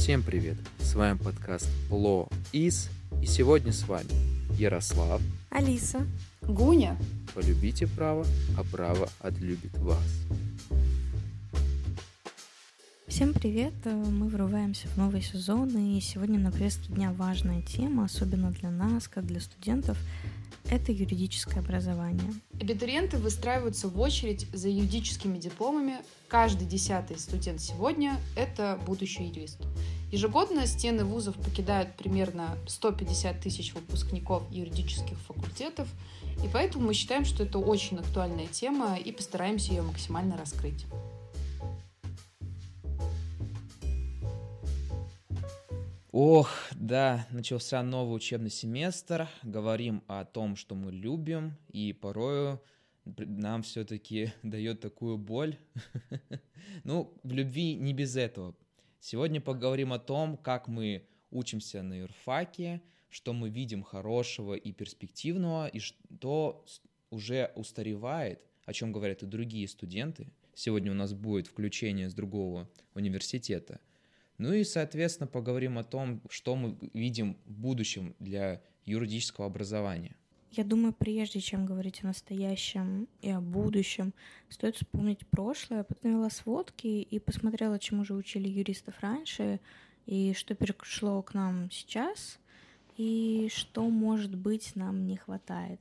Всем привет! С вами подкаст Ло Из, и сегодня с вами Ярослав, Алиса, Гуня. Полюбите право, а право отлюбит вас. Всем привет! Мы врываемся в новый сезон, и сегодня на повестке дня важная тема, особенно для нас, как для студентов, это юридическое образование. Абитуриенты выстраиваются в очередь за юридическими дипломами. Каждый десятый студент сегодня – это будущий юрист. Ежегодно стены вузов покидают примерно 150 тысяч выпускников юридических факультетов, и поэтому мы считаем, что это очень актуальная тема и постараемся ее максимально раскрыть. Ох, да, начался новый учебный семестр. Говорим о том, что мы любим, и порою нам все-таки дает такую боль. ну, в любви не без этого. Сегодня поговорим о том, как мы учимся на юрфаке, что мы видим хорошего и перспективного, и что уже устаревает, о чем говорят и другие студенты. Сегодня у нас будет включение с другого университета – ну и, соответственно, поговорим о том, что мы видим в будущем для юридического образования. Я думаю, прежде чем говорить о настоящем и о будущем, стоит вспомнить прошлое. Потом навела сводки и посмотрела, чему же учили юристов раньше, и что перешло к нам сейчас, и что, может быть, нам не хватает.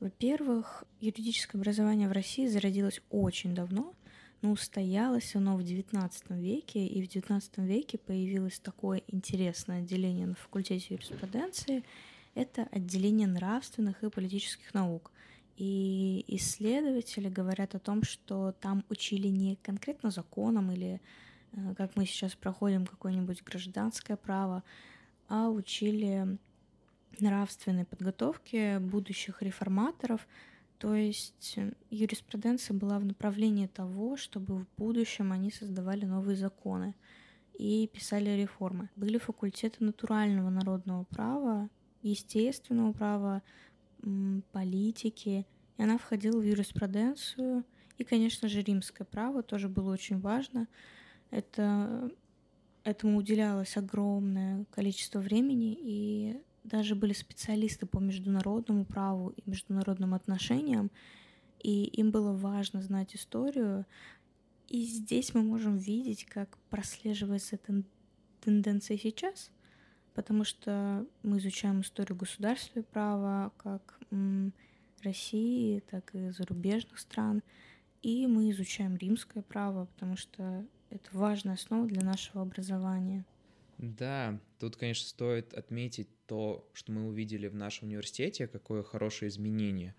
Во-первых, юридическое образование в России зародилось очень давно — ну, устоялось оно в XIX веке, и в XIX веке появилось такое интересное отделение на факультете юриспруденции. Это отделение нравственных и политических наук. И исследователи говорят о том, что там учили не конкретно законам или, э, как мы сейчас проходим, какое-нибудь гражданское право, а учили нравственной подготовке будущих реформаторов — то есть э, юриспруденция была в направлении того, чтобы в будущем они создавали новые законы и писали реформы. Были факультеты натурального народного права, естественного права, политики, и она входила в юриспруденцию. И, конечно же, римское право тоже было очень важно. Это, этому уделялось огромное количество времени, и даже были специалисты по международному праву и международным отношениям, и им было важно знать историю. И здесь мы можем видеть, как прослеживается тен- тенденция сейчас, потому что мы изучаем историю государства и права как России, так и зарубежных стран, и мы изучаем римское право, потому что это важная основа для нашего образования. Да, тут, конечно, стоит отметить то, что мы увидели в нашем университете, какое хорошее изменение.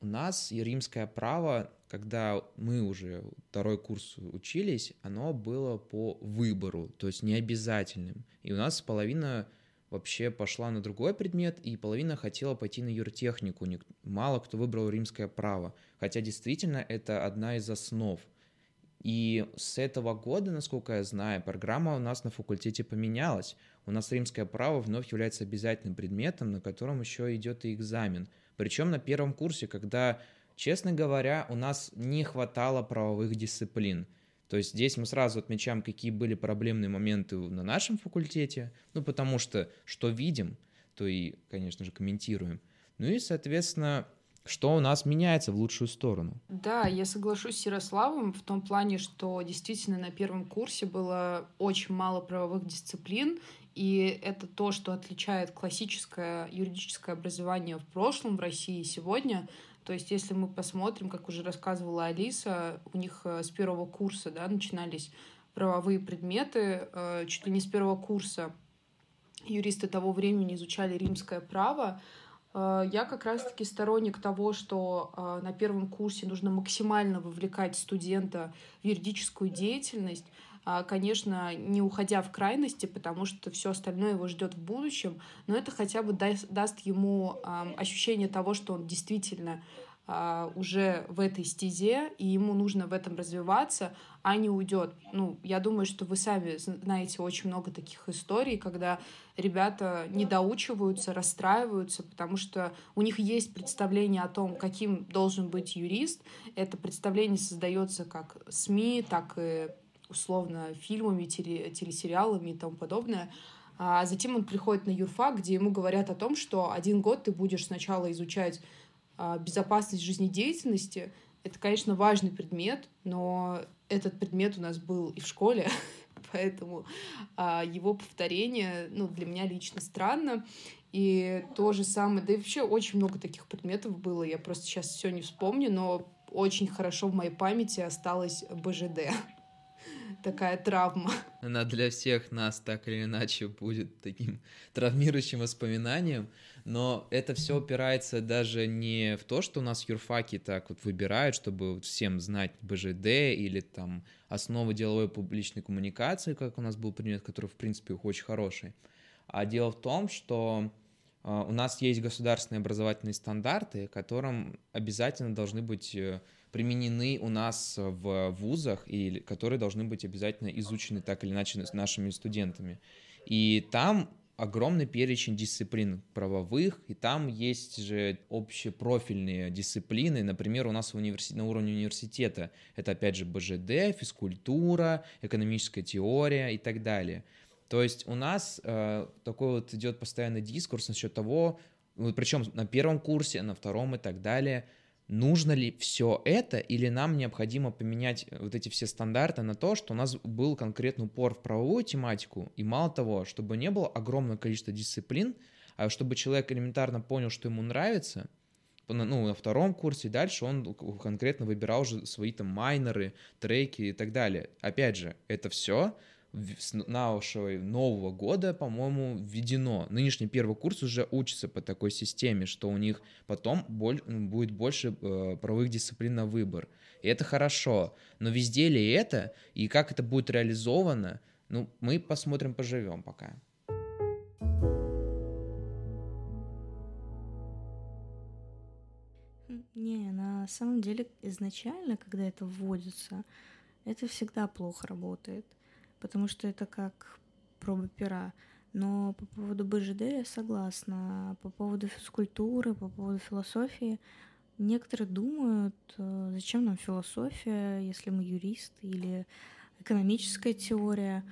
У нас и римское право, когда мы уже второй курс учились, оно было по выбору, то есть необязательным. И у нас половина вообще пошла на другой предмет, и половина хотела пойти на юртехнику. Мало кто выбрал римское право, хотя действительно это одна из основ – и с этого года, насколько я знаю, программа у нас на факультете поменялась. У нас римское право вновь является обязательным предметом, на котором еще идет и экзамен. Причем на первом курсе, когда, честно говоря, у нас не хватало правовых дисциплин. То есть здесь мы сразу отмечаем, какие были проблемные моменты на нашем факультете, ну потому что что видим, то и, конечно же, комментируем. Ну и, соответственно, что у нас меняется в лучшую сторону. Да, я соглашусь с Ярославом в том плане, что действительно на первом курсе было очень мало правовых дисциплин, и это то, что отличает классическое юридическое образование в прошлом в России сегодня. То есть, если мы посмотрим, как уже рассказывала Алиса, у них э, с первого курса да, начинались правовые предметы, э, чуть ли не с первого курса юристы того времени изучали римское право, я как раз-таки сторонник того, что э, на первом курсе нужно максимально вовлекать студента в юридическую деятельность, а, конечно, не уходя в крайности, потому что все остальное его ждет в будущем, но это хотя бы даст ему ощущение того, что он действительно уже в этой стезе, и ему нужно в этом развиваться, а не уйдет. Ну, я думаю, что вы сами знаете очень много таких историй, когда ребята не доучиваются, расстраиваются, потому что у них есть представление о том, каким должен быть юрист. Это представление создается как СМИ, так и условно фильмами, телесериалами и тому подобное. А затем он приходит на юрфак, где ему говорят о том, что один год ты будешь сначала изучать а, безопасность жизнедеятельности. Это, конечно, важный предмет, но этот предмет у нас был и в школе, поэтому а, его повторение ну, для меня лично странно. И то же самое, да и вообще очень много таких предметов было, я просто сейчас все не вспомню, но очень хорошо в моей памяти осталось БЖД. Такая травма. Она для всех нас так или иначе будет таким травмирующим воспоминанием, но это все опирается даже не в то, что у нас юрфаки так вот выбирают, чтобы всем знать БЖД или там основы деловой публичной коммуникации, как у нас был предмет, который, в принципе, очень хороший. А дело в том, что а, у нас есть государственные образовательные стандарты, которым обязательно должны быть э, применены у нас в вузах и которые должны быть обязательно изучены так или иначе нашими студентами. И там огромный перечень дисциплин правовых, и там есть же общепрофильные дисциплины. Например, у нас в университете, на уровне университета это, опять же, БЖД, физкультура, экономическая теория и так далее. То есть у нас э, такой вот идет постоянный дискурс насчет того, причем на первом курсе, на втором и так далее, нужно ли все это или нам необходимо поменять вот эти все стандарты на то, что у нас был конкретный упор в правовую тематику, и мало того, чтобы не было огромное количество дисциплин, а чтобы человек элементарно понял, что ему нравится, ну, на втором курсе, дальше он конкретно выбирал уже свои там майнеры, треки и так далее. Опять же, это все с нашего нового года, по-моему, введено. Нынешний первый курс уже учится по такой системе, что у них потом боль, будет больше э, правовых дисциплин на выбор. И это хорошо. Но везде ли это, и как это будет реализовано, ну, мы посмотрим, поживем пока. Не, на самом деле изначально, когда это вводится, это всегда плохо работает потому что это как проба пера. Но по поводу БЖД я согласна. По поводу физкультуры, по поводу философии, некоторые думают, э, зачем нам философия, если мы юристы или экономическая теория.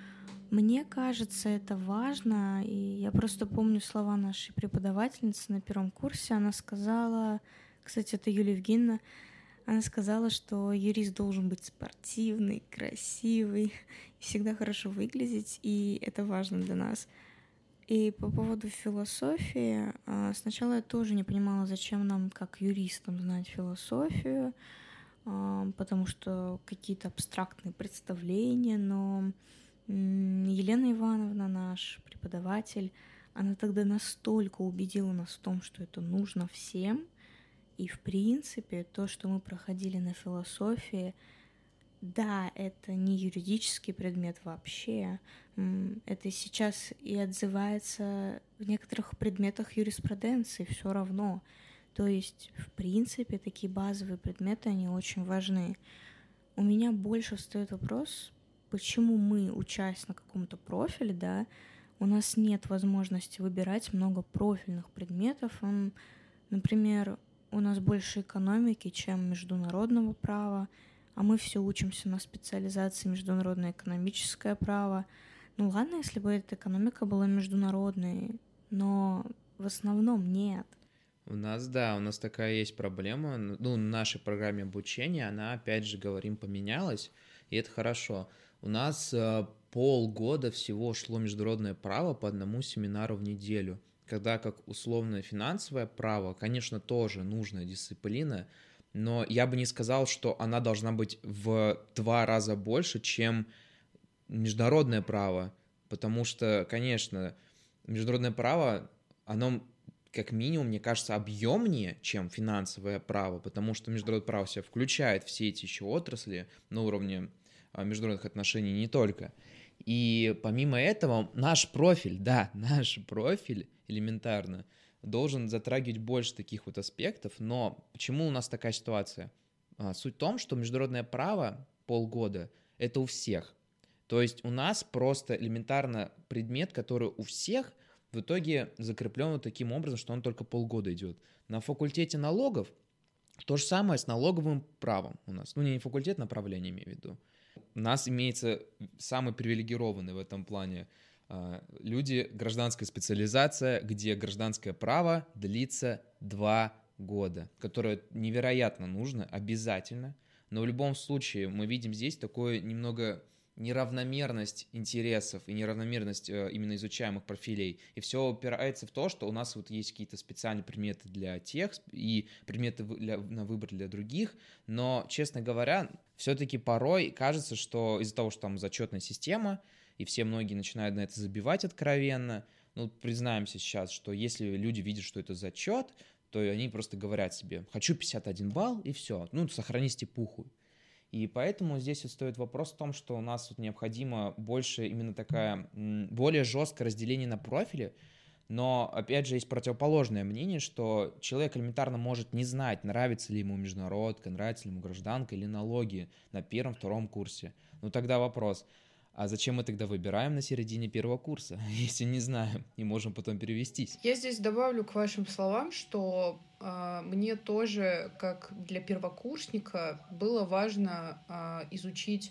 Мне кажется, это важно, и я просто помню слова нашей преподавательницы на первом курсе. Она сказала, кстати, это Юлия Евгеньевна, она сказала, что юрист должен быть спортивный, красивый, всегда хорошо выглядеть, и это важно для нас. И по поводу философии, а, сначала я тоже не понимала, зачем нам, как юристам, знать философию, а, потому что какие-то абстрактные представления, но Елена Ивановна, наш преподаватель, она тогда настолько убедила нас в том, что это нужно всем — и в принципе то, что мы проходили на философии, да, это не юридический предмет вообще. Это сейчас и отзывается в некоторых предметах юриспруденции все равно. То есть, в принципе, такие базовые предметы, они очень важны. У меня больше встает вопрос, почему мы, учась на каком-то профиле, да, у нас нет возможности выбирать много профильных предметов. Например, у нас больше экономики, чем международного права, а мы все учимся на специализации международное экономическое право. Ну ладно, если бы эта экономика была международной, но в основном нет. У нас, да, у нас такая есть проблема. Ну, в нашей программе обучения она, опять же, говорим, поменялась, и это хорошо. У нас э, полгода всего шло международное право по одному семинару в неделю когда как условное финансовое право, конечно, тоже нужная дисциплина, но я бы не сказал, что она должна быть в два раза больше, чем международное право, потому что, конечно, международное право, оно как минимум, мне кажется, объемнее, чем финансовое право, потому что международное право себя включает все эти еще отрасли на уровне а, международных отношений не только. И помимо этого, наш профиль, да, наш профиль элементарно должен затрагивать больше таких вот аспектов, но почему у нас такая ситуация? А, суть в том, что международное право полгода — это у всех. То есть у нас просто элементарно предмет, который у всех в итоге закреплен вот таким образом, что он только полгода идет. На факультете налогов то же самое с налоговым правом у нас. Ну, не факультет, направление имею в виду у нас имеется самый привилегированный в этом плане а, люди, гражданская специализация, где гражданское право длится два года, которое невероятно нужно, обязательно, но в любом случае мы видим здесь такое немного неравномерность интересов и неравномерность э, именно изучаемых профилей. И все упирается в то, что у нас вот есть какие-то специальные предметы для тех и предметы для, на выбор для других. Но, честно говоря, все-таки порой кажется, что из-за того, что там зачетная система, и все многие начинают на это забивать откровенно, ну, признаемся сейчас, что если люди видят, что это зачет, то они просто говорят себе, хочу 51 балл, и все, ну, сохрани степуху. И поэтому здесь вот стоит вопрос в том, что у нас вот необходимо больше именно такая, более жесткое разделение на профили, но, опять же, есть противоположное мнение, что человек элементарно может не знать, нравится ли ему международка, нравится ли ему гражданка или налоги на первом-втором курсе. Ну тогда вопрос, а зачем мы тогда выбираем на середине первого курса, если не знаем и можем потом перевестись? Я здесь добавлю к вашим словам, что э, мне тоже, как для первокурсника, было важно э, изучить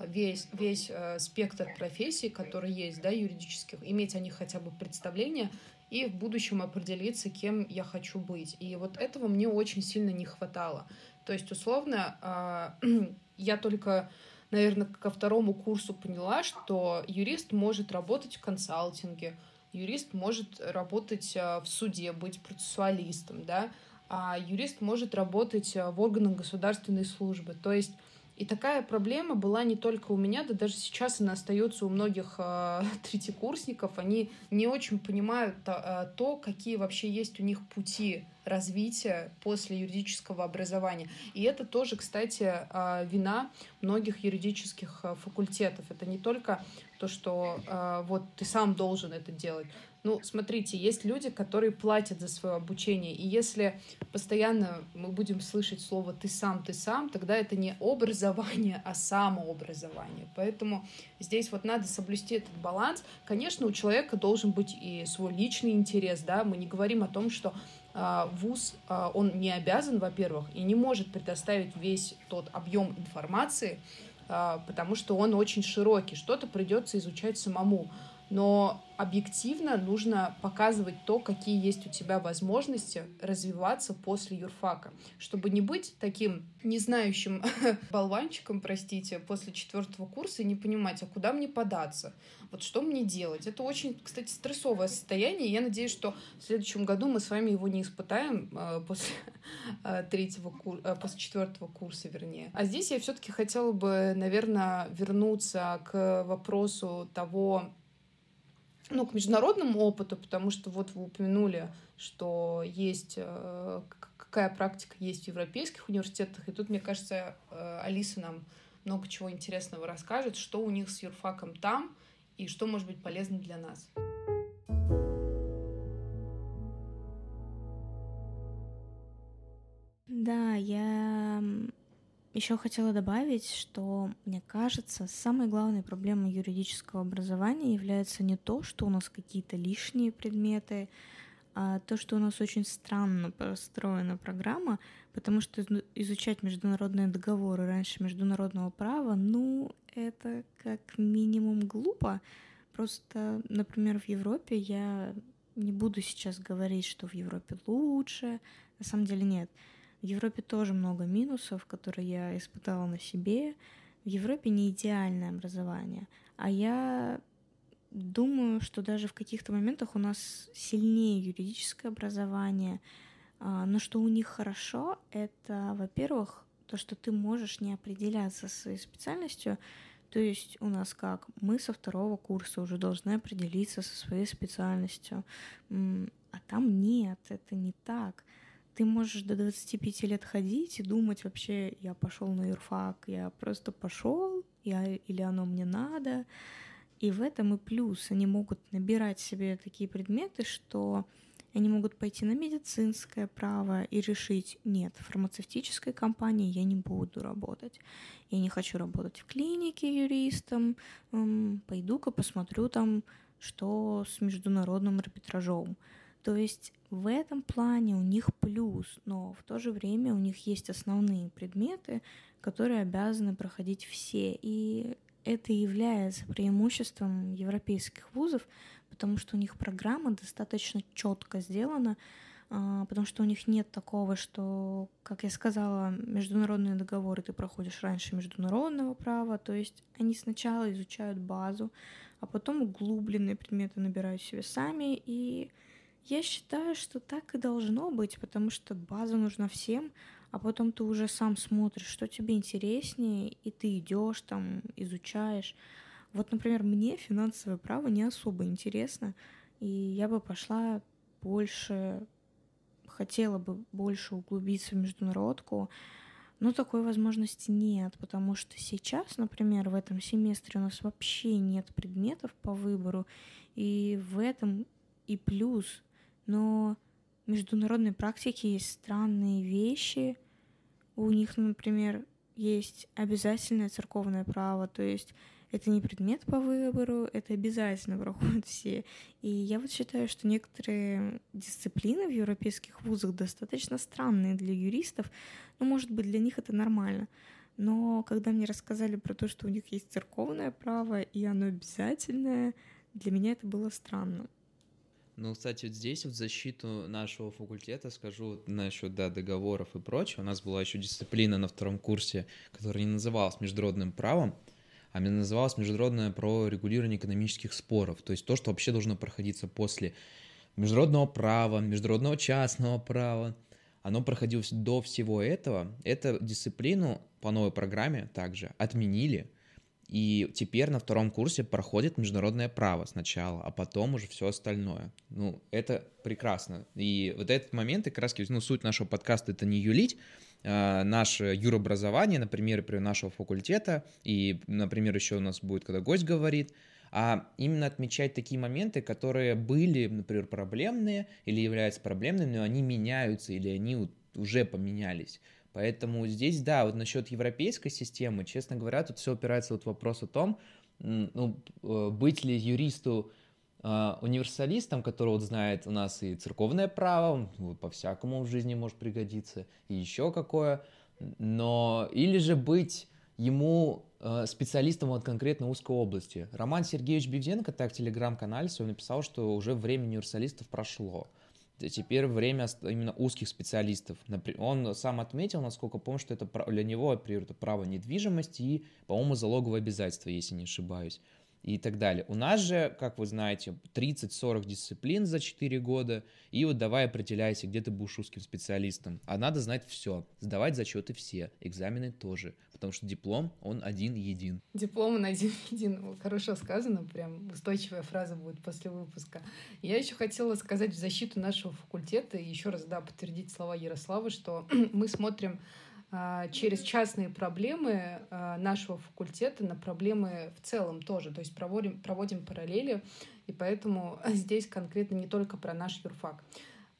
весь, весь э, спектр профессий, которые есть, да, юридических, иметь о них хотя бы представление и в будущем определиться, кем я хочу быть. И вот этого мне очень сильно не хватало. То есть, условно, э, я только наверное, ко второму курсу поняла, что юрист может работать в консалтинге, юрист может работать э, в суде, быть процессуалистом, да, а юрист может работать э, в органах государственной службы. То есть и такая проблема была не только у меня, да даже сейчас она остается у многих э, третьекурсников. Они не очень понимают э, то, какие вообще есть у них пути развития после юридического образования. И это тоже, кстати, э, вина многих юридических э, факультетов. Это не только то, что э, вот ты сам должен это делать, ну, смотрите, есть люди, которые платят за свое обучение, и если постоянно мы будем слышать слово «ты сам, ты сам», тогда это не образование, а самообразование. Поэтому здесь вот надо соблюсти этот баланс. Конечно, у человека должен быть и свой личный интерес, да, мы не говорим о том, что а, вуз, а, он не обязан, во-первых, и не может предоставить весь тот объем информации, а, потому что он очень широкий, что-то придется изучать самому но объективно нужно показывать то, какие есть у тебя возможности развиваться после юрфака, чтобы не быть таким незнающим болванчиком, простите, после четвертого курса и не понимать, а куда мне податься, вот что мне делать. Это очень, кстати, стрессовое состояние, я надеюсь, что в следующем году мы с вами его не испытаем э, после э, третьего курса, э, после четвертого курса, вернее. А здесь я все-таки хотела бы, наверное, вернуться к вопросу того, ну, к международному опыту, потому что вот вы упомянули, что есть э, какая практика есть в европейских университетах, и тут, мне кажется, э, Алиса нам много чего интересного расскажет, что у них с юрфаком там и что может быть полезно для нас. Еще хотела добавить, что, мне кажется, самой главной проблемой юридического образования является не то, что у нас какие-то лишние предметы, а то, что у нас очень странно построена программа, потому что изучать международные договоры раньше международного права, ну, это как минимум глупо. Просто, например, в Европе я не буду сейчас говорить, что в Европе лучше, на самом деле нет. В Европе тоже много минусов, которые я испытала на себе. В Европе не идеальное образование, а я думаю, что даже в каких-то моментах у нас сильнее юридическое образование. А, но что у них хорошо, это, во-первых, то, что ты можешь не определяться своей специальностью. То есть у нас как? Мы со второго курса уже должны определиться со своей специальностью. А там нет, это не так ты можешь до 25 лет ходить и думать вообще, я пошел на юрфак, я просто пошел, я, или оно мне надо. И в этом и плюс. Они могут набирать себе такие предметы, что они могут пойти на медицинское право и решить, нет, в фармацевтической компании я не буду работать. Я не хочу работать в клинике юристом. Пойду-ка посмотрю там, что с международным арбитражом То есть в этом плане у них плюс, но в то же время у них есть основные предметы, которые обязаны проходить все. И это является преимуществом европейских вузов, потому что у них программа достаточно четко сделана, а, потому что у них нет такого, что, как я сказала, международные договоры ты проходишь раньше международного права, то есть они сначала изучают базу, а потом углубленные предметы набирают себе сами, и я считаю, что так и должно быть, потому что база нужна всем, а потом ты уже сам смотришь, что тебе интереснее, и ты идешь там, изучаешь. Вот, например, мне финансовое право не особо интересно, и я бы пошла больше, хотела бы больше углубиться в международку, но такой возможности нет, потому что сейчас, например, в этом семестре у нас вообще нет предметов по выбору, и в этом и плюс — но в международной практике есть странные вещи. У них, например, есть обязательное церковное право, то есть это не предмет по выбору, это обязательно проходят все. И я вот считаю, что некоторые дисциплины в европейских вузах достаточно странные для юристов, но, может быть, для них это нормально. Но когда мне рассказали про то, что у них есть церковное право, и оно обязательное, для меня это было странно. Ну, кстати, вот здесь вот защиту нашего факультета скажу насчет да, договоров и прочего. У нас была еще дисциплина на втором курсе, которая не называлась международным правом, а называлась международное про регулирование экономических споров. То есть то, что вообще должно проходиться после международного права, международного частного права. Оно проходило до всего этого. Эту дисциплину по новой программе также отменили – и теперь на втором курсе проходит международное право сначала, а потом уже все остальное. Ну, это прекрасно. И вот этот момент, как раз, ну, суть нашего подкаста — это не юлить, а, наше юробразование, например, при нашего факультета, и, например, еще у нас будет, когда гость говорит, а именно отмечать такие моменты, которые были, например, проблемные или являются проблемными, но они меняются или они уже поменялись. Поэтому здесь, да, вот насчет европейской системы, честно говоря, тут все опирается вот вопрос о том, ну, э, быть ли юристу э, универсалистом, который вот знает у нас и церковное право, вот, по-всякому в жизни может пригодиться, и еще какое, но или же быть ему э, специалистом от конкретно узкой области. Роман Сергеевич Бевзенко так в телеграм-канале своем написал, что уже время универсалистов прошло теперь время именно узких специалистов. Он сам отметил, насколько помню, что это для него, это право недвижимости и, по-моему, залоговое обязательство, если не ошибаюсь и так далее. У нас же, как вы знаете, 30-40 дисциплин за 4 года, и вот давай определяйся, где ты будешь узким специалистом. А надо знать все, сдавать зачеты все, экзамены тоже, потому что диплом, он один-един. Диплом он один-един, хорошо сказано, прям устойчивая фраза будет после выпуска. Я еще хотела сказать в защиту нашего факультета, и еще раз, да, подтвердить слова Ярослава, что мы смотрим через частные проблемы а, нашего факультета на проблемы в целом тоже. То есть проводим, проводим параллели, и поэтому здесь конкретно не только про наш юрфак.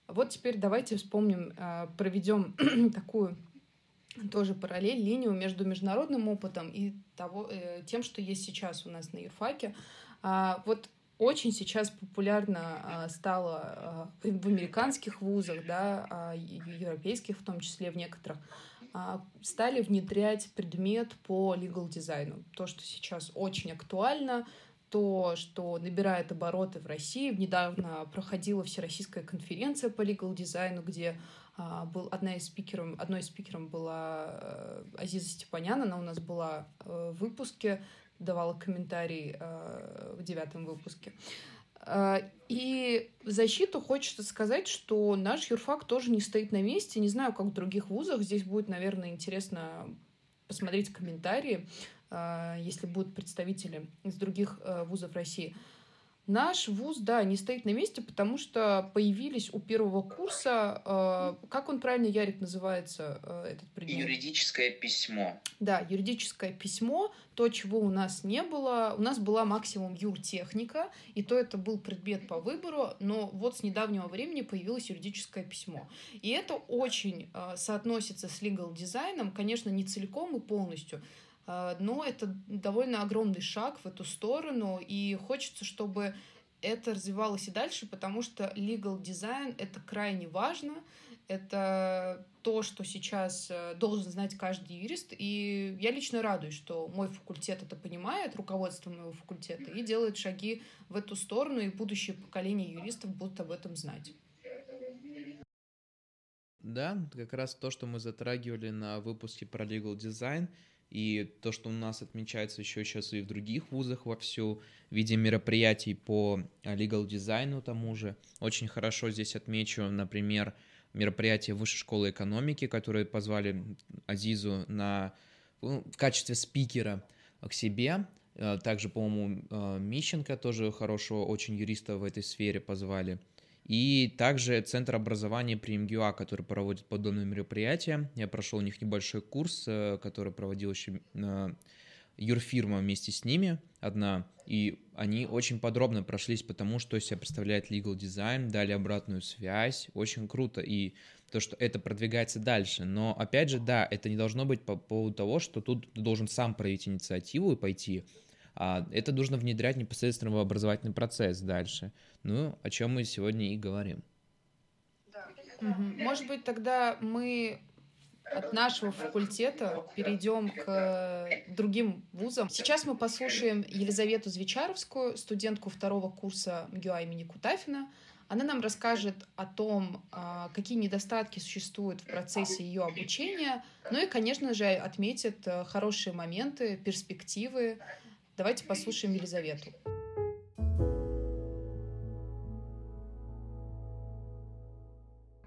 Вот теперь давайте вспомним, а, проведем такую тоже параллель, линию между международным опытом и того, э, тем, что есть сейчас у нас на юрфаке. Вот очень сейчас популярно стало в американских вузах, да, европейских в том числе в некоторых, а, стали внедрять предмет по legal дизайну. То, что сейчас очень актуально, то, что набирает обороты в России. Недавно проходила всероссийская конференция по legal дизайну, где а, был одна из спикеров, одной из спикеров была э, Азиза Степанян, она у нас была э, в выпуске, давала комментарий э, в девятом выпуске. А, и в защиту хочется сказать, что наш юрфак тоже не стоит на месте. Не знаю, как в других вузах. Здесь будет, наверное, интересно посмотреть комментарии, а, если будут представители из других э, вузов России. Наш вуз, да, не стоит на месте, потому что появились у первого курса, э, как он правильно, Ярик, называется, э, этот предмет? Юридическое письмо. Да, юридическое письмо, то, чего у нас не было. У нас была максимум юртехника, и то это был предмет по выбору, но вот с недавнего времени появилось юридическое письмо. И это очень э, соотносится с legal дизайном, конечно, не целиком и полностью, но это довольно огромный шаг в эту сторону, и хочется, чтобы это развивалось и дальше, потому что legal design — это крайне важно, это то, что сейчас э, должен знать каждый юрист, и я лично радуюсь, что мой факультет это понимает, руководство моего факультета, и делает шаги в эту сторону, и будущее поколение юристов будут об этом знать. Да, как раз то, что мы затрагивали на выпуске про legal design, и то, что у нас отмечается еще сейчас и в других вузах вовсю, в виде мероприятий по legal дизайну тому же. Очень хорошо здесь отмечу, например, мероприятие Высшей школы экономики, которые позвали Азизу на, ну, в качестве спикера к себе. Э, также, по-моему, э, Мищенко, тоже хорошего очень юриста в этой сфере позвали. И также Центр образования при МГУА, который проводит подобные мероприятия. Я прошел у них небольшой курс, э, который проводил еще юрфирма вместе с ними одна, и они очень подробно прошлись по тому, что себя представляет legal design, дали обратную связь, очень круто, и то, что это продвигается дальше, но опять же, да, это не должно быть по поводу того, что тут ты должен сам проявить инициативу и пойти, а это нужно внедрять непосредственно в образовательный процесс дальше, ну, о чем мы сегодня и говорим. Может быть, тогда мы от нашего факультета перейдем к другим вузам. Сейчас мы послушаем Елизавету Звичаровскую, студентку второго курса МГУА имени Кутафина. Она нам расскажет о том, а, какие недостатки существуют в процессе ее обучения, ну и, конечно же, отметит э, хорошие моменты, перспективы. Давайте послушаем Елизавету.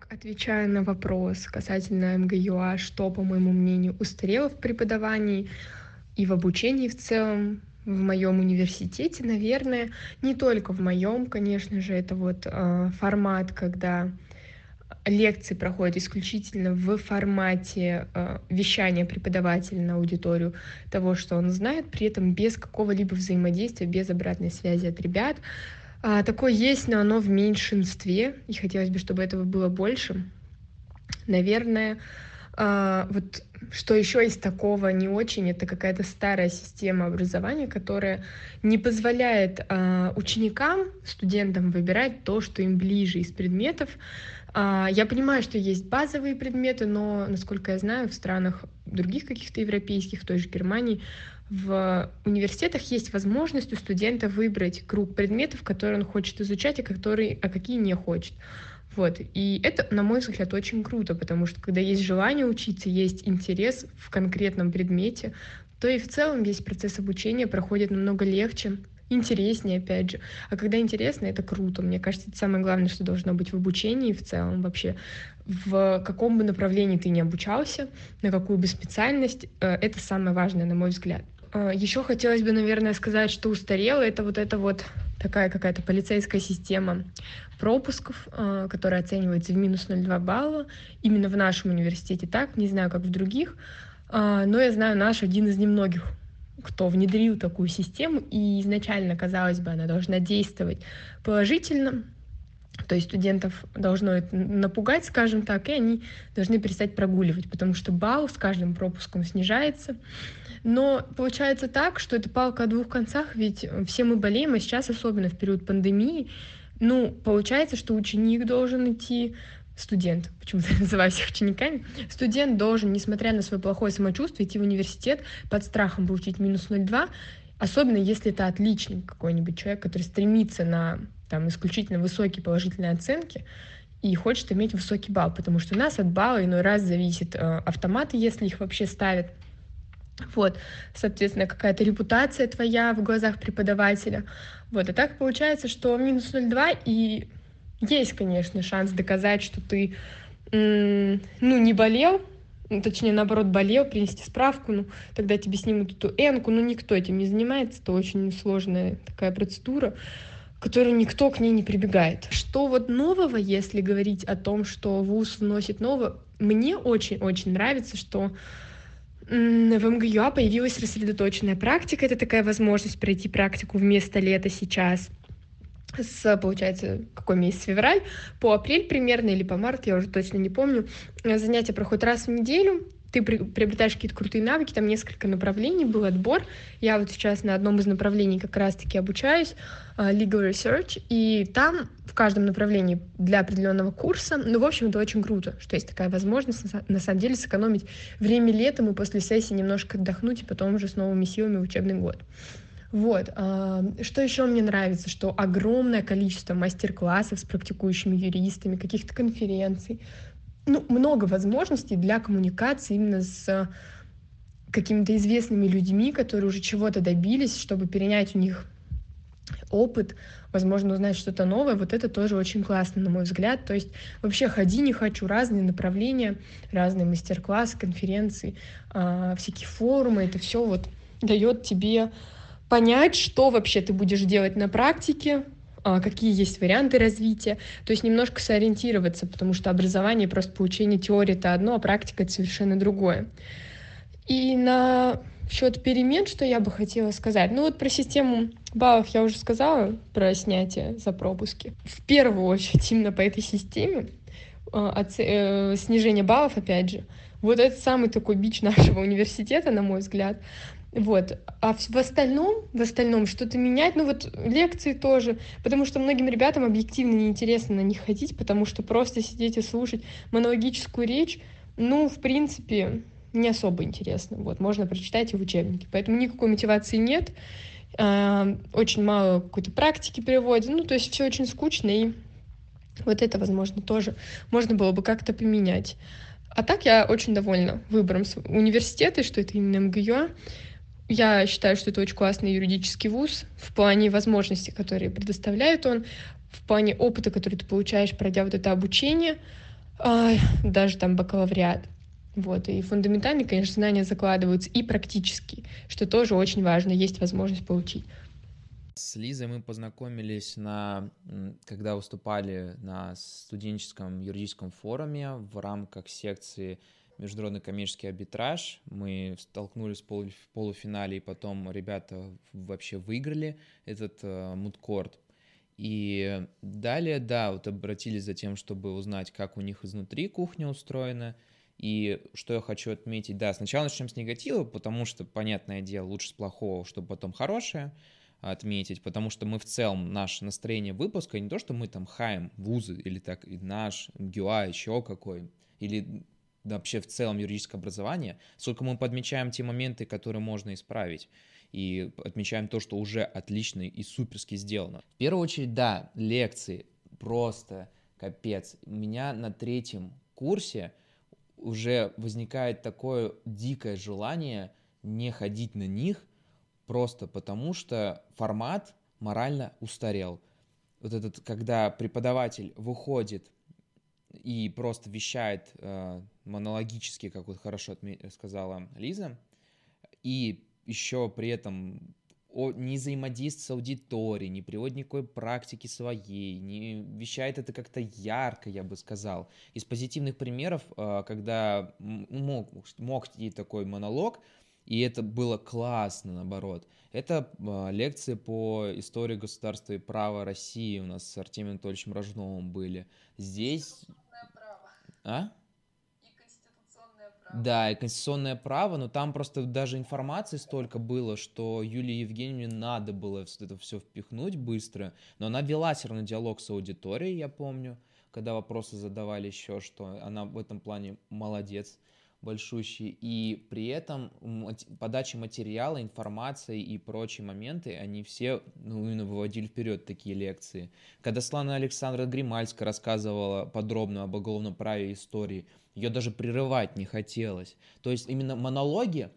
Отвечая на вопрос касательно МГЮА, что, по моему мнению, устарело в преподавании и в обучении в целом, в моем университете, наверное, не только в моем, конечно же, это вот э, формат, когда лекции проходят исключительно в формате э, вещания преподавателя на аудиторию того, что он знает, при этом без какого-либо взаимодействия, без обратной связи от ребят, а, такое есть, но оно в меньшинстве, и хотелось бы, чтобы этого было больше. Наверное, а, вот что еще из такого не очень, это какая-то старая система образования, которая не позволяет а, ученикам, студентам выбирать то, что им ближе из предметов. А, я понимаю, что есть базовые предметы, но, насколько я знаю, в странах других каких-то европейских, в той же Германии, в университетах есть возможность у студента выбрать круг предметов, которые он хочет изучать, а, которые, а какие не хочет. Вот. И это, на мой взгляд, очень круто, потому что когда есть желание учиться, есть интерес в конкретном предмете, то и в целом весь процесс обучения проходит намного легче, интереснее, опять же. А когда интересно, это круто. Мне кажется, это самое главное, что должно быть в обучении в целом вообще. В каком бы направлении ты ни обучался, на какую бы специальность, э, это самое важное, на мой взгляд. А, Еще хотелось бы, наверное, сказать, что устарело это вот это вот такая какая-то полицейская система пропусков, а, которая оценивается в минус 0,2 балла. Именно в нашем университете так, не знаю, как в других, но я знаю наш один из немногих кто внедрил такую систему, и изначально, казалось бы, она должна действовать положительно, то есть студентов должно это напугать, скажем так, и они должны перестать прогуливать, потому что балл с каждым пропуском снижается, но получается так, что это палка о двух концах, ведь все мы болеем, а сейчас, особенно в период пандемии, ну, получается, что ученик должен идти, студент, почему-то называю всех учениками, студент должен, несмотря на свое плохое самочувствие, идти в университет под страхом получить минус 0,2, особенно если это отличник какой-нибудь человек, который стремится на там, исключительно высокие положительные оценки, и хочет иметь высокий балл, потому что у нас от балла иной раз зависит э, автоматы, если их вообще ставят, вот, соответственно, какая-то репутация твоя в глазах преподавателя. Вот, а так получается, что минус 0,2, и есть, конечно, шанс доказать, что ты, ну, не болел, ну, точнее, наоборот, болел, принести справку, ну, тогда тебе снимут эту энку, но никто этим не занимается, это очень сложная такая процедура, которой никто к ней не прибегает. Что вот нового, если говорить о том, что ВУЗ вносит нового, мне очень-очень нравится, что в МГЮА появилась рассредоточенная практика. Это такая возможность пройти практику вместо лета сейчас с, получается, какой месяц, февраль, по апрель примерно или по март, я уже точно не помню. Занятия проходят раз в неделю, ты приобретаешь какие-то крутые навыки, там несколько направлений был отбор. Я вот сейчас на одном из направлений как раз-таки обучаюсь, а, Legal Research, и там в каждом направлении для определенного курса, ну, в общем, это очень круто, что есть такая возможность на самом деле сэкономить время летом и после сессии немножко отдохнуть, и потом уже с новыми силами в учебный год. Вот. А, что еще мне нравится, что огромное количество мастер-классов с практикующими юристами, каких-то конференций, ну, много возможностей для коммуникации именно с какими-то известными людьми, которые уже чего-то добились, чтобы перенять у них опыт, возможно, узнать что-то новое, вот это тоже очень классно, на мой взгляд. То есть вообще ходи не хочу, разные направления, разные мастер-классы, конференции, э, всякие форумы, это все вот дает тебе понять, что вообще ты будешь делать на практике, а, какие есть варианты развития, то есть немножко сориентироваться, потому что образование, просто получение теории это одно, а практика это совершенно другое. И на счет перемен, что я бы хотела сказать, ну вот про систему баллов я уже сказала, про снятие за пропуски. В первую очередь именно по этой системе а, э, снижение баллов, опять же, вот это самый такой бич нашего университета, на мой взгляд, вот. А в, остальном, в остальном что-то менять, ну вот лекции тоже, потому что многим ребятам объективно неинтересно на них ходить, потому что просто сидеть и слушать монологическую речь, ну, в принципе, не особо интересно. Вот, можно прочитать и в учебнике. Поэтому никакой мотивации нет. А, очень мало какой-то практики приводят. Ну, то есть все очень скучно, и вот это, возможно, тоже можно было бы как-то поменять. А так я очень довольна выбором университета, что это именно МГЮА. Я считаю, что это очень классный юридический вуз в плане возможностей, которые предоставляет он, в плане опыта, который ты получаешь, пройдя вот это обучение, даже там бакалавриат. Вот, и фундаментальные, конечно, знания закладываются, и практически, что тоже очень важно, есть возможность получить. С Лизой мы познакомились, на, когда выступали на студенческом юридическом форуме в рамках секции международный коммерческий арбитраж. Мы столкнулись в полуфинале, и потом ребята вообще выиграли этот э, мудкорт. И далее, да, вот обратились за тем, чтобы узнать, как у них изнутри кухня устроена. И что я хочу отметить, да, сначала начнем с негатива, потому что, понятное дело, лучше с плохого, чтобы потом хорошее отметить, потому что мы в целом, наше настроение выпуска, не то, что мы там хаем вузы или так, и наш ГЮА еще какой, или вообще в целом юридическое образование, сколько мы подмечаем те моменты, которые можно исправить, и отмечаем то, что уже отлично и суперски сделано. В первую очередь, да, лекции просто капец. У меня на третьем курсе уже возникает такое дикое желание не ходить на них, просто потому что формат морально устарел. Вот этот, когда преподаватель выходит и просто вещает э, монологически, как вот хорошо отме- сказала Лиза, и еще при этом не взаимодействует с аудиторией, не приводит никакой практики своей, не вещает это как-то ярко, я бы сказал. Из позитивных примеров, э, когда мог, мог идти такой монолог, и это было классно, наоборот. Это э, лекции по истории государства и права России у нас с Артемием Анатольевичем Рожновым были. Здесь... А? Да, и конституционное право, но там просто даже информации столько было, что Юлии Евгеньевне надо было это все впихнуть быстро, но она вела все равно диалог с аудиторией, я помню, когда вопросы задавали еще, что она в этом плане молодец большущий, и при этом подача материала, информации и прочие моменты, они все ну, именно выводили вперед такие лекции. Когда Слана Александра Гримальска рассказывала подробно об уголовном праве и истории, ее даже прерывать не хотелось. То есть именно монологи,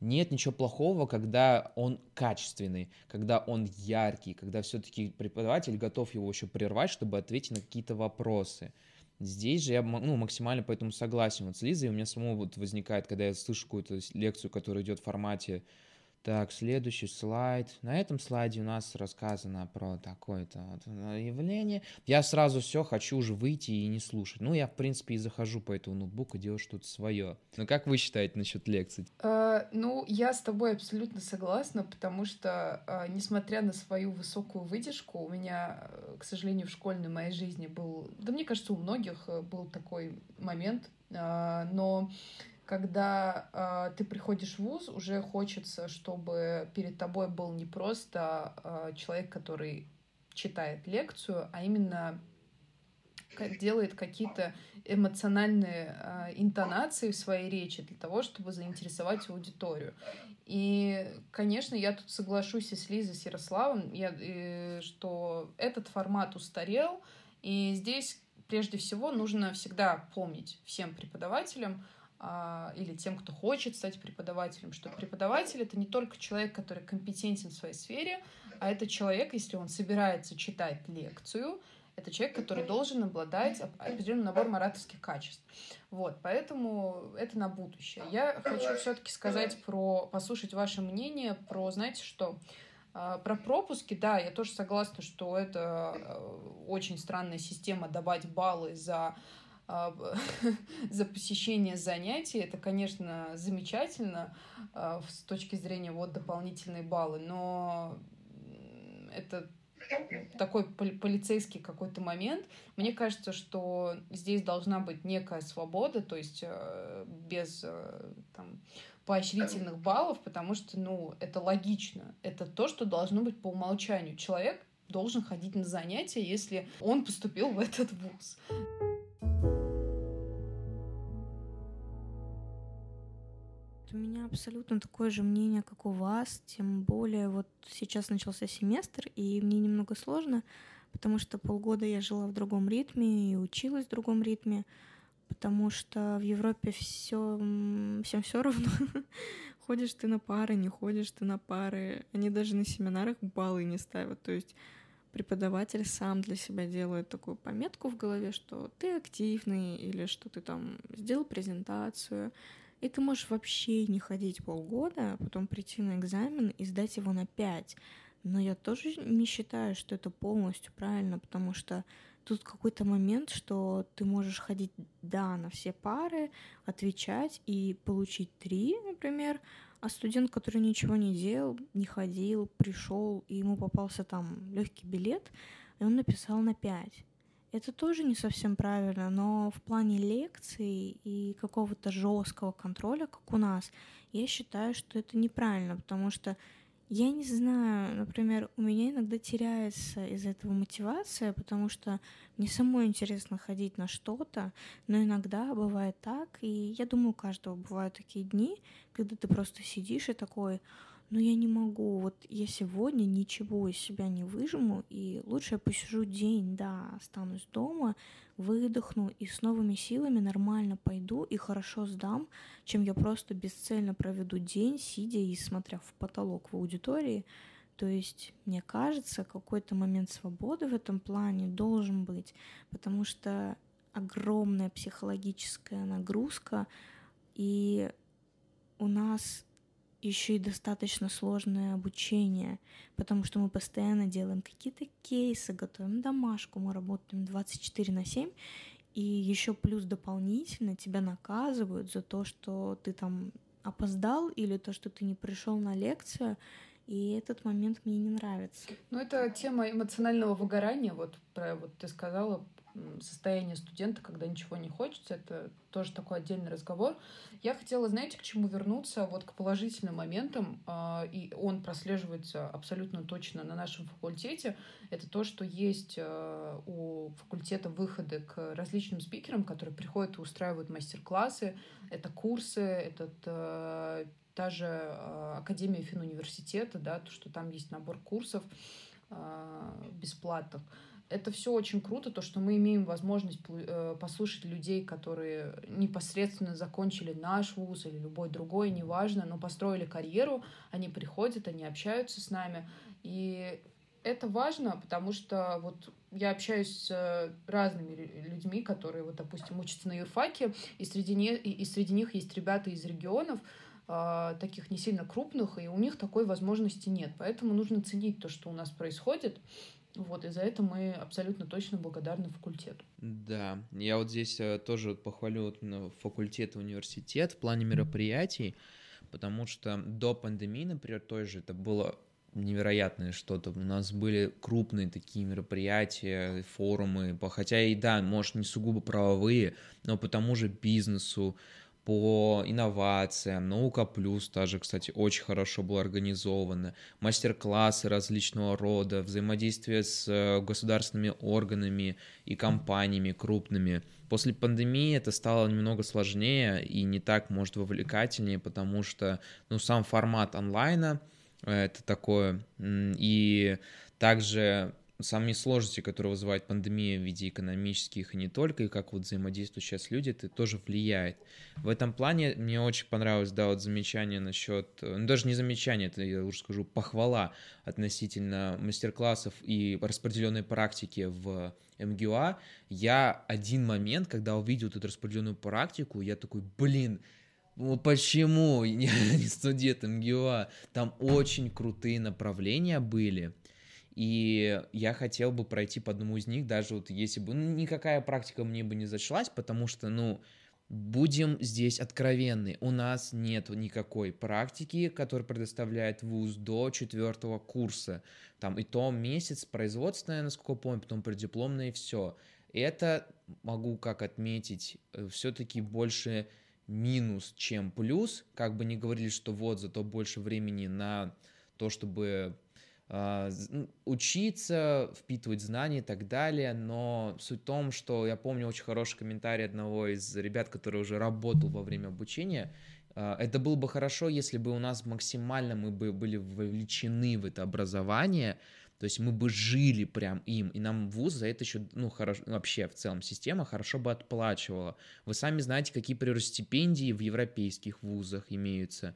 нет ничего плохого, когда он качественный, когда он яркий, когда все-таки преподаватель готов его еще прервать, чтобы ответить на какие-то вопросы. Здесь же я ну, максимально поэтому согласен вот с Лизой. У меня самого вот возникает, когда я слышу какую-то лекцию, которая идет в формате так, следующий слайд. На этом слайде у нас рассказано про такое-то вот явление. Я сразу все хочу уже выйти и не слушать. Ну, я, в принципе, и захожу по этому ноутбуку, делаю что-то свое. Ну, как вы считаете насчет лекций? Uh, ну, я с тобой абсолютно согласна, потому что, uh, несмотря на свою высокую выдержку, у меня, э, к сожалению, в школьной моей жизни был, да мне кажется, у многих э, был такой момент, uh, но когда э, ты приходишь в ВУЗ, уже хочется, чтобы перед тобой был не просто э, человек, который читает лекцию, а именно делает какие-то эмоциональные э, интонации в своей речи для того, чтобы заинтересовать аудиторию. И, конечно, я тут соглашусь и с Лизой, с Ярославом, я, и, что этот формат устарел, и здесь прежде всего нужно всегда помнить всем преподавателям, или тем, кто хочет стать преподавателем, что преподаватель это не только человек, который компетентен в своей сфере, а это человек, если он собирается читать лекцию, это человек, который должен обладать определенным набором ораторских качеств. Вот, поэтому это на будущее. Я хочу все-таки сказать про, послушать ваше мнение про, знаете что, а, про пропуски, да, я тоже согласна, что это э, очень странная система давать баллы за а, за посещение занятий. Это, конечно, замечательно а, с точки зрения вот дополнительные баллы, но это такой полицейский какой-то момент. Мне кажется, что здесь должна быть некая свобода, то есть э, без э, там, поощрительных баллов, потому что, ну, это логично. Это то, что должно быть по умолчанию. Человек должен ходить на занятия, если он поступил в этот вуз. У меня абсолютно такое же мнение, как у вас, тем более вот сейчас начался семестр, и мне немного сложно, потому что полгода я жила в другом ритме и училась в другом ритме, потому что в Европе все всем все равно. ходишь ты на пары, не ходишь ты на пары. Они даже на семинарах баллы не ставят. То есть преподаватель сам для себя делает такую пометку в голове, что ты активный или что ты там сделал презентацию. И ты можешь вообще не ходить полгода, а потом прийти на экзамен и сдать его на пять. Но я тоже не считаю, что это полностью правильно, потому что тут какой-то момент, что ты можешь ходить, да, на все пары, отвечать и получить три, например, а студент, который ничего не делал, не ходил, пришел, и ему попался там легкий билет, и он написал на пять. Это тоже не совсем правильно, но в плане лекций и какого-то жесткого контроля, как у нас, я считаю, что это неправильно, потому что я не знаю, например, у меня иногда теряется из этого мотивация, потому что мне самой интересно ходить на что-то, но иногда бывает так, и я думаю, у каждого бывают такие дни, когда ты просто сидишь и такой, но я не могу, вот я сегодня ничего из себя не выжму, и лучше я посижу день, да, останусь дома, выдохну и с новыми силами нормально пойду и хорошо сдам, чем я просто бесцельно проведу день, сидя и смотря в потолок в аудитории. То есть, мне кажется, какой-то момент свободы в этом плане должен быть, потому что огромная психологическая нагрузка, и у нас еще и достаточно сложное обучение, потому что мы постоянно делаем какие-то кейсы, готовим домашку, мы работаем 24 на 7, и еще плюс дополнительно тебя наказывают за то, что ты там опоздал или то, что ты не пришел на лекцию, и этот момент мне не нравится. Ну, это тема эмоционального выгорания, вот про вот ты сказала состояние студента, когда ничего не хочется, это тоже такой отдельный разговор. Я хотела, знаете, к чему вернуться, вот к положительным моментам, а, и он прослеживается абсолютно точно на нашем факультете. Это то, что есть а, у факультета выходы к различным спикерам, которые приходят и устраивают мастер-классы, это курсы, это а, та же Академия финуниверситета, да, то, что там есть набор курсов бесплатных это все очень круто, то, что мы имеем возможность э, послушать людей, которые непосредственно закончили наш вуз или любой другой, неважно, но построили карьеру, они приходят, они общаются с нами. И это важно, потому что вот я общаюсь с разными людьми, которые, вот, допустим, учатся на юрфаке, и среди, не, и среди них есть ребята из регионов, э, таких не сильно крупных, и у них такой возможности нет. Поэтому нужно ценить то, что у нас происходит, вот, и за это мы абсолютно точно благодарны факультету. Да, я вот здесь э, тоже похвалю вот факультет и университет в плане мероприятий, потому что до пандемии, например, той же, это было невероятное что-то. У нас были крупные такие мероприятия, форумы, хотя и да, может, не сугубо правовые, но по тому же бизнесу, по инновациям, наука плюс тоже, кстати, очень хорошо было организовано, мастер-классы различного рода, взаимодействие с э, государственными органами и компаниями крупными. После пандемии это стало немного сложнее и не так, может, вовлекательнее, потому что, ну, сам формат онлайна, э, это такое, и также сами сложности, которые вызывает пандемия в виде экономических и не только, и как вот взаимодействуют сейчас люди, это тоже влияет. В этом плане мне очень понравилось, да, вот замечание насчет, ну даже не замечание, это я уже скажу, похвала относительно мастер-классов и распределенной практики в МГУА. Я один момент, когда увидел эту распределенную практику, я такой, блин, ну почему я не студент МГУА? Там очень крутые направления были, и я хотел бы пройти по одному из них, даже вот если бы... Ну, никакая практика мне бы не зашлась, потому что, ну, будем здесь откровенны, у нас нет никакой практики, которую предоставляет вуз до четвертого курса. Там и то месяц производственная, насколько помню, потом преддипломная и все. Это могу как отметить, э, все-таки больше минус, чем плюс. Как бы не говорили, что вот, зато больше времени на то, чтобы учиться, впитывать знания и так далее, но суть в том, что я помню очень хороший комментарий одного из ребят, который уже работал во время обучения, а, это было бы хорошо, если бы у нас максимально мы бы были вовлечены в это образование, то есть мы бы жили прям им, и нам вуз за это еще, ну, хорошо, вообще в целом система хорошо бы отплачивала. Вы сами знаете, какие прирост стипендии в европейских вузах имеются.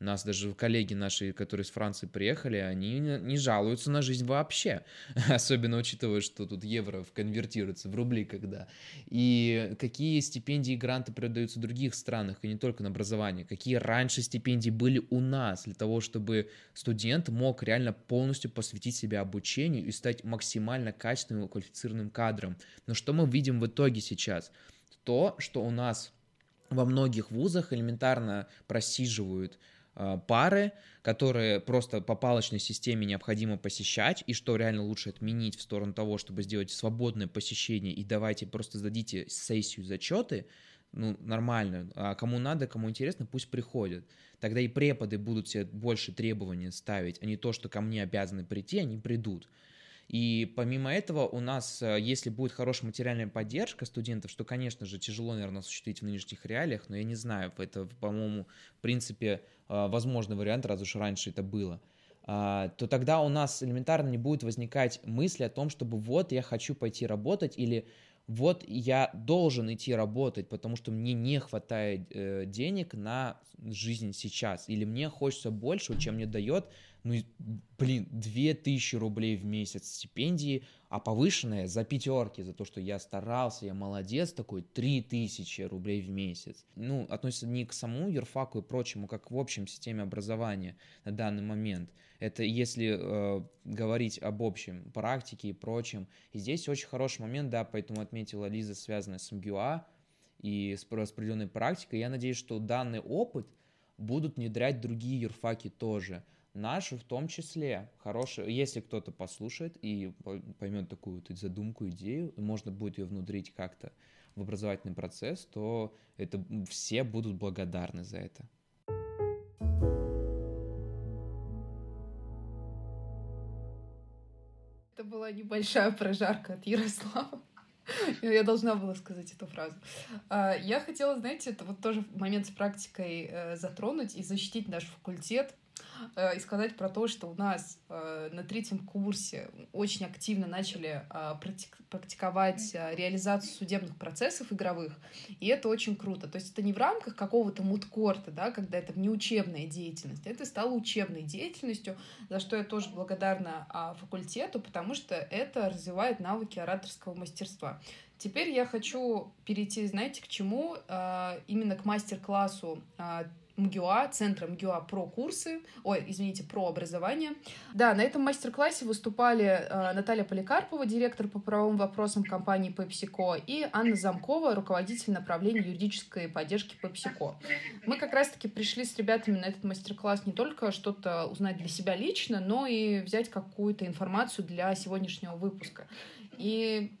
Нас даже коллеги наши, которые из Франции приехали, они не жалуются на жизнь вообще. Особенно учитывая, что тут евро конвертируется в рубли когда. И какие стипендии и гранты передаются в других странах, и не только на образование. Какие раньше стипендии были у нас для того, чтобы студент мог реально полностью посвятить себя обучению и стать максимально качественным и квалифицированным кадром. Но что мы видим в итоге сейчас? То, что у нас во многих вузах элементарно просиживают пары, которые просто по палочной системе необходимо посещать, и что реально лучше отменить в сторону того, чтобы сделать свободное посещение, и давайте просто сдадите сессию зачеты, ну, нормально, а кому надо, кому интересно, пусть приходят. Тогда и преподы будут себе больше требований ставить, а не то, что ко мне обязаны прийти, они придут. И помимо этого у нас, э, если будет хорошая материальная поддержка студентов, что, конечно же, тяжело, наверное, осуществить в нынешних реалиях, но я не знаю, это, по-моему, в принципе, э, возможный вариант, раз уж раньше это было, а, то тогда у нас элементарно не будет возникать мысли о том, чтобы вот я хочу пойти работать или вот я должен идти работать, потому что мне не хватает э, денег на жизнь сейчас, или мне хочется больше, чем мне дает ну, блин, 2000 рублей в месяц стипендии, а повышенная за пятерки, за то, что я старался, я молодец такой, 3000 рублей в месяц. Ну, относится не к самому юрфаку и прочему, как в общем системе образования на данный момент. Это если э, говорить об общем практике и прочем. И здесь очень хороший момент, да, поэтому отметила Лиза, связанная с МГУА и с распределенной практикой. Я надеюсь, что данный опыт будут внедрять другие юрфаки тоже – Наши в том числе. Хорошие, если кто-то послушает и поймет такую вот задумку, идею, и можно будет ее внудрить как-то в образовательный процесс, то это все будут благодарны за это. Это была небольшая прожарка от Ярослава. Я должна была сказать эту фразу. А, я хотела, знаете, это вот тоже момент с практикой э, затронуть и защитить наш факультет и сказать про то, что у нас э, на третьем курсе очень активно начали э, практиковать реализацию судебных процессов игровых, и это очень круто. То есть это не в рамках какого-то мудкорта, да, когда это не учебная деятельность, это стало учебной деятельностью, за что я тоже благодарна а, факультету, потому что это развивает навыки ораторского мастерства. Теперь я хочу перейти, знаете, к чему? Именно к мастер-классу МГУА, центра МГУА про курсы, ой, извините, про образование. Да, на этом мастер-классе выступали э, Наталья Поликарпова, директор по правовым вопросам компании PepsiCo, и Анна Замкова, руководитель направления юридической поддержки PepsiCo. Мы как раз-таки пришли с ребятами на этот мастер-класс не только что-то узнать для себя лично, но и взять какую-то информацию для сегодняшнего выпуска. И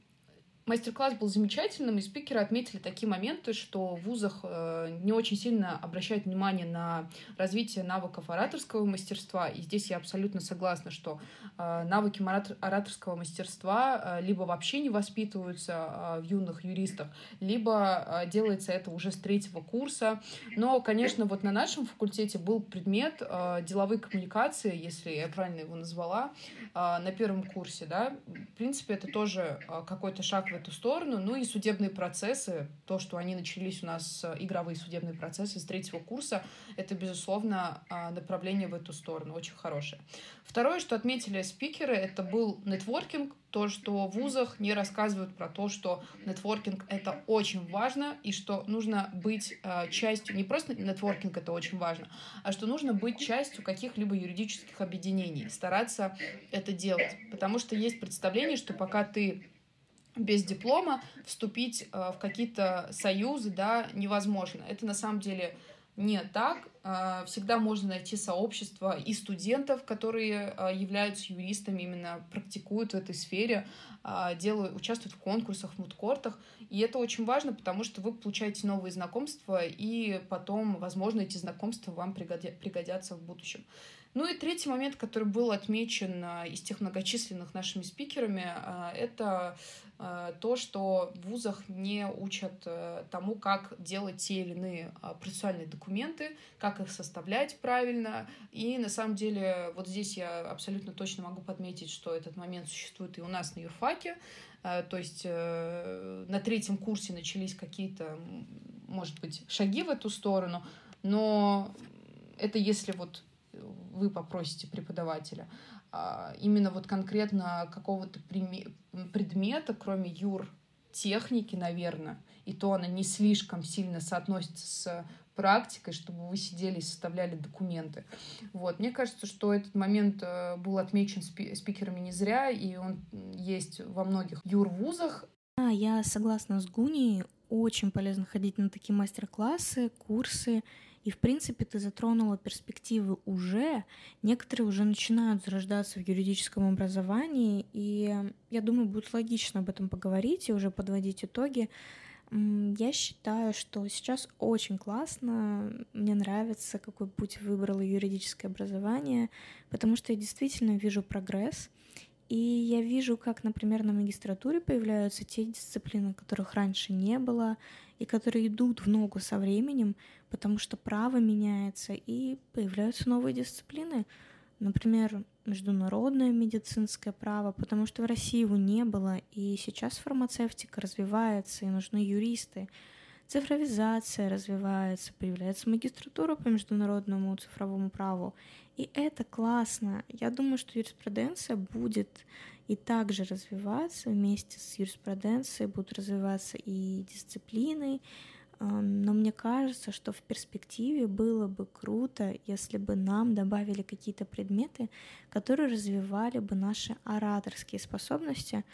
Мастер-класс был замечательным, и спикеры отметили такие моменты, что в вузах э, не очень сильно обращают внимание на развитие навыков ораторского мастерства. И здесь я абсолютно согласна, что э, навыки ораторского мастерства э, либо вообще не воспитываются в юных юристах, либо делается это уже с третьего курса. Но, конечно, вот на нашем факультете был предмет деловой коммуникации, если я правильно его назвала, на первом курсе. Да? В принципе, это тоже какой-то шаг в эту сторону. Ну и судебные процессы, то, что они начались у нас, э, игровые судебные процессы с третьего курса, это, безусловно, а, направление в эту сторону, очень хорошее. Второе, что отметили спикеры, это был нетворкинг, то, что в вузах не рассказывают про то, что нетворкинг — это очень важно, и что нужно быть э, частью, не просто нетворкинг — это очень важно, а что нужно быть частью каких-либо юридических объединений, стараться это делать. Потому что есть представление, что пока ты без диплома вступить э, в какие-то союзы, да, невозможно. Это на самом деле не так. Э, всегда можно найти сообщество и студентов, которые э, являются юристами, именно практикуют в этой сфере, делают, участвуют в конкурсах, в мудкортах. И это очень важно, потому что вы получаете новые знакомства, и потом, возможно, эти знакомства вам пригодятся в будущем. Ну и третий момент, который был отмечен из тех многочисленных нашими спикерами, это Э, то, что в вузах не учат э, тому, как делать те или иные а, процессуальные документы, как их составлять правильно. И на самом деле вот здесь я абсолютно точно могу подметить, что этот момент существует и у нас на юрфаке. Э, то есть на третьем курсе начались какие-то, может быть, шаги в эту сторону, но это если вот вы попросите преподавателя. А, именно вот конкретно какого-то предмета, кроме юр техники, наверное, и то она не слишком сильно соотносится с практикой, чтобы вы сидели и составляли документы. Вот. Мне кажется, что этот момент э, был отмечен спикерами не зря, и он есть во многих юрвузах. А, я согласна с Гуни. Очень полезно ходить на такие мастер-классы, курсы. И, в принципе, ты затронула перспективы уже. Некоторые уже начинают зарождаться в юридическом образовании, и я думаю, будет логично об этом поговорить и уже подводить итоги. Я считаю, что сейчас очень классно, мне нравится, какой путь выбрало юридическое образование, потому что я действительно вижу прогресс, и я вижу, как, например, на магистратуре появляются те дисциплины, которых раньше не было, и которые идут в ногу со временем, потому что право меняется, и появляются новые дисциплины. Например, международное медицинское право, потому что в России его не было, и сейчас фармацевтика развивается, и нужны юристы. Цифровизация развивается, появляется магистратура по международному цифровому праву. И это классно. Я думаю, что юриспруденция будет и также развиваться вместе с юриспруденцией, будут развиваться и дисциплины. Но мне кажется, что в перспективе было бы круто, если бы нам добавили какие-то предметы, которые развивали бы наши ораторские способности,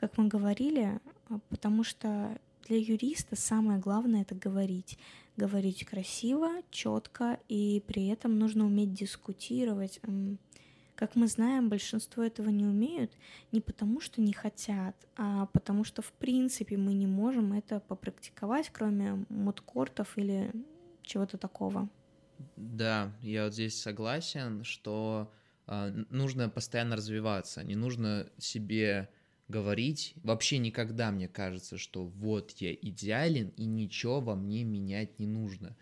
как мы говорили, а, потому что для юриста самое главное это говорить говорить красиво, четко, и при этом нужно уметь дискутировать. Как мы знаем, большинство этого не умеют не потому, что не хотят, а потому что, в принципе, мы не можем это попрактиковать, кроме мудкортов или чего-то такого. Да, я вот здесь согласен, что э, нужно постоянно развиваться, не нужно себе говорить. Вообще никогда мне кажется, что вот я идеален и ничего во мне менять не нужно.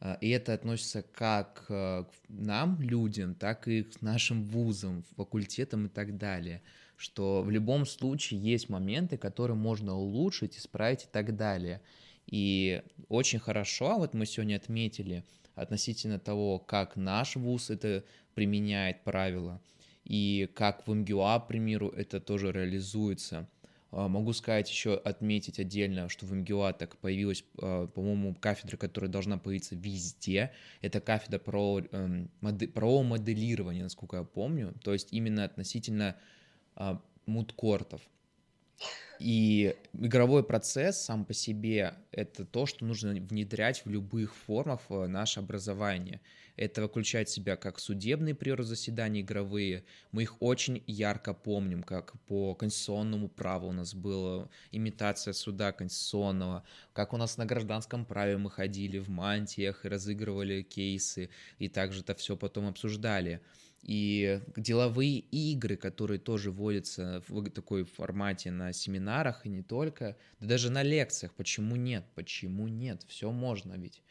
А, и это относится как к нам, людям, так и к нашим вузам, факультетам и так далее. Что в любом случае есть моменты, которые можно улучшить, исправить и так далее. И очень хорошо, вот мы сегодня отметили относительно того, как наш вуз это применяет правила – и как в МГУА, к примеру, это тоже реализуется. А, могу сказать еще, отметить отдельно, что в МГУА так появилась, а, по-моему, кафедра, которая должна появиться везде. Это кафедра про, эм, про моделирование, насколько я помню, то есть именно относительно а, мудкортов. И игровой процесс сам по себе — это то, что нужно внедрять в любых формах в наше образование. Это включает в себя как судебные приоры заседания игровые. Мы их очень ярко помним, как по конституционному праву у нас была имитация суда конституционного, как у нас на гражданском праве мы ходили в мантиях и разыгрывали кейсы, и также это все потом обсуждали и деловые игры, которые тоже вводятся в такой формате на семинарах и не только, да даже на лекциях. Почему нет? Почему нет? Все можно ведь.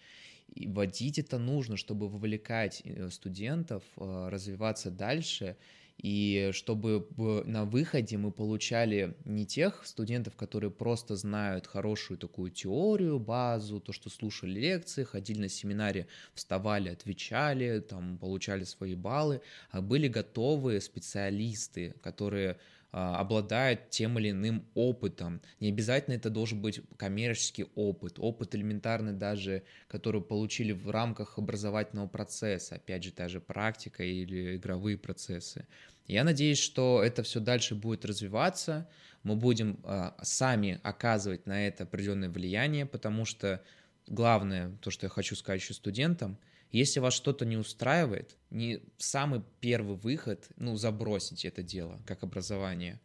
И вводить это нужно, чтобы вовлекать э, студентов, э, развиваться дальше и чтобы на выходе мы получали не тех студентов, которые просто знают хорошую такую теорию, базу, то, что слушали лекции, ходили на семинаре, вставали, отвечали, там, получали свои баллы, а были готовые специалисты, которые а, обладают тем или иным опытом. Не обязательно это должен быть коммерческий опыт, опыт элементарный даже, который получили в рамках образовательного процесса, опять же, та же практика или игровые процессы. Я надеюсь, что это все дальше будет развиваться, мы будем э, сами оказывать на это определенное влияние, потому что главное, то, что я хочу сказать еще студентам, если вас что-то не устраивает, не самый первый выход, ну, забросить это дело, как образование.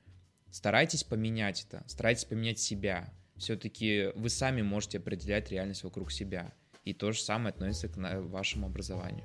Старайтесь поменять это, старайтесь поменять себя. Все-таки вы сами можете определять реальность вокруг себя. И то же самое относится к вашему образованию.